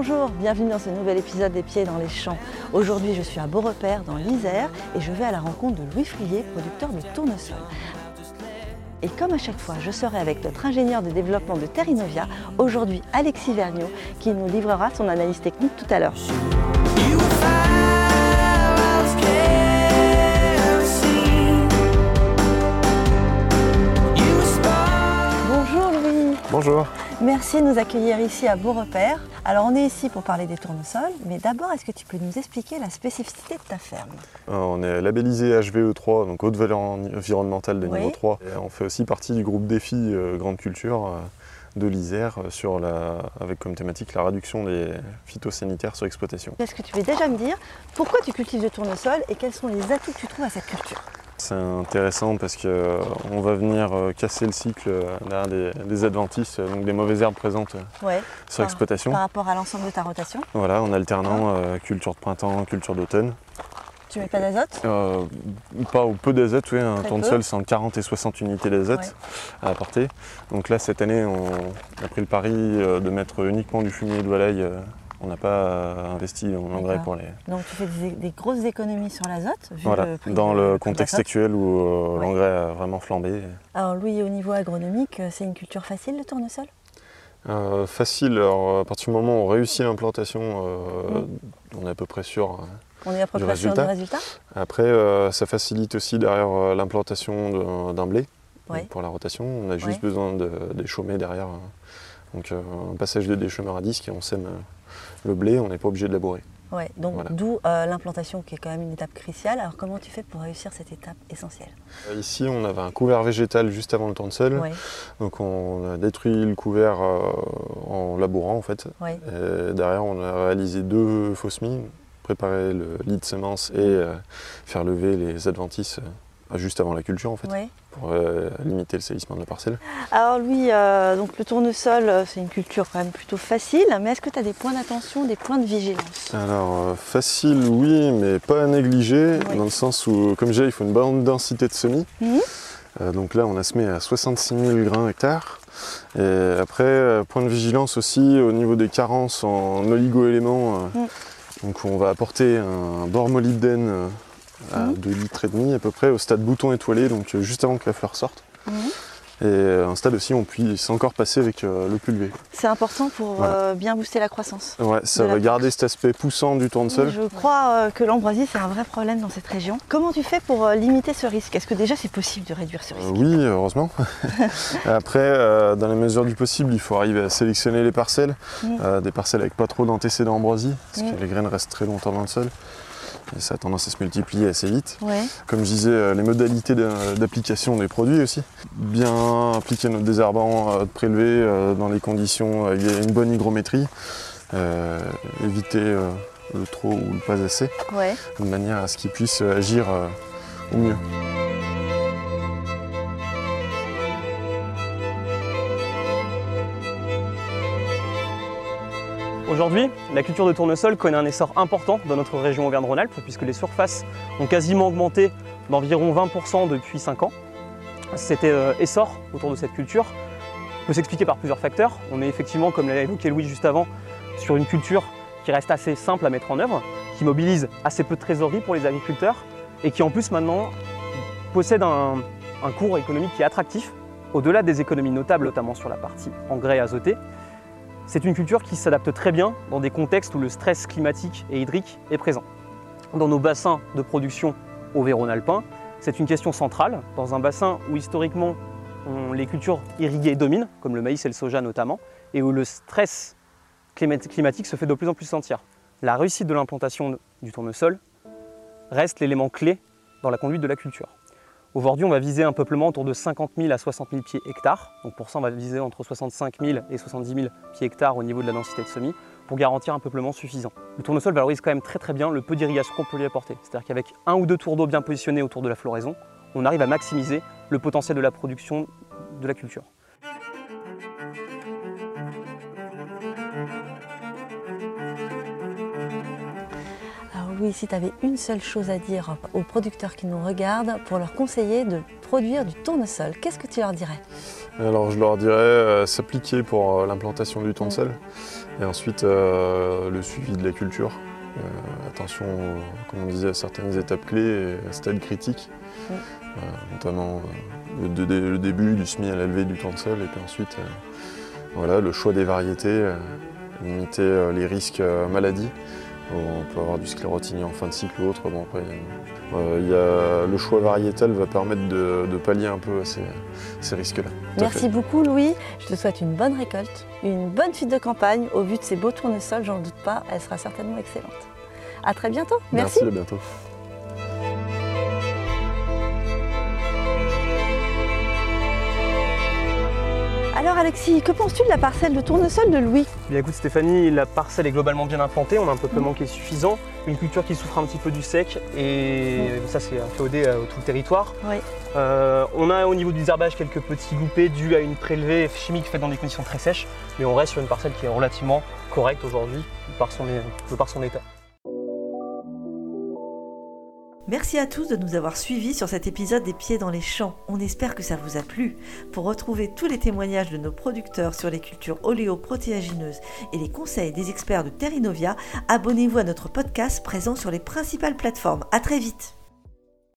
Bonjour, bienvenue dans ce nouvel épisode des Pieds dans les champs. Aujourd'hui, je suis à Beaurepaire, dans l'Isère, et je vais à la rencontre de Louis Frier, producteur de tournesol. Et comme à chaque fois, je serai avec notre ingénieur de développement de Terrinovia, aujourd'hui Alexis Vergniaud, qui nous livrera son analyse technique tout à l'heure. Bonjour. Merci de nous accueillir ici à Beaurepaire. Alors on est ici pour parler des tournesols, mais d'abord est-ce que tu peux nous expliquer la spécificité de ta ferme? Euh, On est labellisé HVE3, donc haute valeur environnementale de Oui. niveau 3. Et on fait aussi partie du groupe défi euh, Grande Culture euh, de l'Isère sur la, avec comme thématique la réduction des phytosanitaires sur exploitation. Est-ce que tu peux déjà me dire pourquoi tu cultives le tournesol et quels sont les atouts que tu trouves à cette culture? C'est intéressant parce qu'on va venir euh, casser le cycle euh, des, des adventices, euh, donc des mauvaises herbes présentes euh, Ouais. sur Par- exploitation. Par rapport à l'ensemble de ta rotation, Voilà, en alternant euh, culture de printemps, culture d'automne. tu mets pas d'azote? Euh, pas ou peu d'azote, oui, un tournesol c'est entre 40 et 60 unités d'azote Ouais. à apporter. Donc là cette année on a pris le pari euh, de mettre uniquement du fumier de volaille. On n'a pas euh, investi en engrais pour les. Donc tu fais des, des grosses économies sur l'azote vu Voilà, le dans de- le contexte actuel où euh, Ouais. l'engrais a vraiment flambé. Alors Louis, au niveau agronomique, euh, c'est une culture facile le tournesol? Euh, facile, alors à partir du moment où on réussit l'implantation, euh, on est à peu près sûr. On est à peu Du près sûr du résultat? Après, euh, ça facilite aussi derrière euh, l'implantation d'un- blé Ouais. pour la rotation. On a juste Ouais. besoin de d'échaumer derrière. Donc euh, un passage de déchaumeur à disque et on sème euh, le blé, on n'est pas obligé de labourer. Ouais, donc Voilà. d'où euh, l'implantation qui est quand même une étape cruciale. Alors comment tu fais pour réussir cette étape essentielle? Ici, on avait un couvert végétal juste avant le tournesol. Ouais, Donc on a détruit le couvert euh, en labourant en fait. ouais. Et derrière, on a réalisé deux fausses mines, préparer le lit de semences et euh, faire lever les adventices juste avant la culture en fait, ouais. pour euh, limiter le salissement de la parcelle. Alors Louis, euh, donc le tournesol, euh, c'est une culture quand même plutôt facile, mais est-ce que tu as des points d'attention, des points de vigilance? Alors euh, facile oui, mais pas à négliger, dans le sens où, comme j'ai, il faut une bonne densité de semis. Mhm. Donc là, on a semé à 66 000 grains hectares. Et après, point de vigilance aussi au niveau des carences en oligo-éléments. Mhm. Donc on va apporter un bord molybdène à Mhm. 2 litres et demi à peu près au stade bouton étoilé, donc euh, juste avant que la fleur sorte. Mhm. Et euh, un stade aussi, on puisse encore passer avec euh, le pulvé. C'est important pour Voilà. euh, bien booster la croissance. Ouais, ça va garder cet aspect poussant du tournesol. Je crois euh, que l'ambroisie, c'est un vrai problème dans cette région. Comment tu fais pour limiter ce risque? Est-ce que déjà c'est possible de réduire ce risque? oui, heureusement. Après, dans la mesure du possible, il faut arriver à sélectionner les parcelles, Mm. des parcelles avec pas trop d'antécédents ambroisie, parce Mm. que les graines restent très longtemps dans le sol. Et ça a tendance à se multiplier assez vite. Ouais. Comme je disais, euh, les modalités d'application des produits aussi. Bien appliquer notre désherbant euh, prélevé euh, dans les conditions avec une bonne hygrométrie. Euh, éviter le trop ou le pas assez, Ouais. de manière à ce qu'il puisse agir au mieux. Aujourd'hui, la culture de tournesol connaît un essor important dans notre région Auvergne-Rhône-Alpes puisque les surfaces ont quasiment augmenté d'environ 20% depuis 5 ans. Cet euh, essor autour de cette culture peut s'expliquer par plusieurs facteurs. On est effectivement, comme l'a évoqué Louis juste avant, sur une culture qui reste assez simple à mettre en œuvre, qui mobilise assez peu de trésorerie pour les agriculteurs et qui en plus maintenant possède un, un cours économique qui est attractif, au-delà des économies notables, notamment sur la partie engrais azoté. C'est une culture qui s'adapte très bien dans des contextes où le stress climatique et hydrique est présent. Dans nos bassins de production auvergne-alpin, c'est une question centrale. Dans un bassin où historiquement les cultures irriguées dominent, comme le maïs et le soja notamment, et où le stress climat- climatique se fait de plus en plus sentir. La réussite de l'implantation du tournesol reste l'élément clé dans la conduite de la culture. Aujourd'hui, on va viser un peuplement autour de 50 000 à 60 000 pieds hectares. Donc pour ça, on va viser entre 65 000 et 70 000 pieds hectares au niveau de la densité de semis pour garantir un peuplement suffisant. Le tournesol valorise quand même très très bien le peu d'irrigation qu'on peut lui apporter. C'est-à-dire qu'avec un ou deux tours d'eau bien positionnés autour de la floraison, on arrive à maximiser le potentiel de la production de la culture. Louis, si tu avais une seule chose à dire aux producteurs qui nous regardent pour leur conseiller de produire du tournesol, qu'est-ce que tu leur dirais? Alors je leur dirais euh, s'appliquer pour euh, l'implantation du tournesol. Et ensuite, le suivi de la culture. attention, comme on disait, à certaines étapes clés et stades critiques, notamment le, début du semis à la levée du temps de sol, et puis ensuite voilà, le choix des variétés, limiter les risques maladies. On peut avoir du sclérotinie en fin de cycle ou autre. Bon, après, euh, le choix variétal va permettre de, pallier un peu à ces, risques-là. Merci beaucoup Louis. Je te souhaite une bonne récolte, une bonne suite de campagne. Au vu de ces beaux tournesols, j'en doute pas, elle sera certainement excellente. À très bientôt. Merci. Merci à bientôt. Alors Alexis, que penses-tu de la parcelle de tournesol de Louis? Bien écoute Stéphanie, la parcelle est globalement bien implantée, on a un peuplement qui est suffisant, une culture qui souffre un petit peu du sec. Et ça c'est féodé à tout le territoire. Euh, on a au niveau du désherbage quelques petits loupés dus à une prélevée chimique faite dans des conditions très sèches, mais on reste sur une parcelle qui est relativement correcte aujourd'hui par son, par son état. Merci à tous de nous avoir suivis sur cet épisode des pieds dans les champs. On espère que ça vous a plu. Pour retrouver tous les témoignages de nos producteurs sur les cultures oléoprotéagineuses et les conseils des experts de Terrinovia, abonnez-vous à notre podcast présent sur les principales plateformes. À très vite.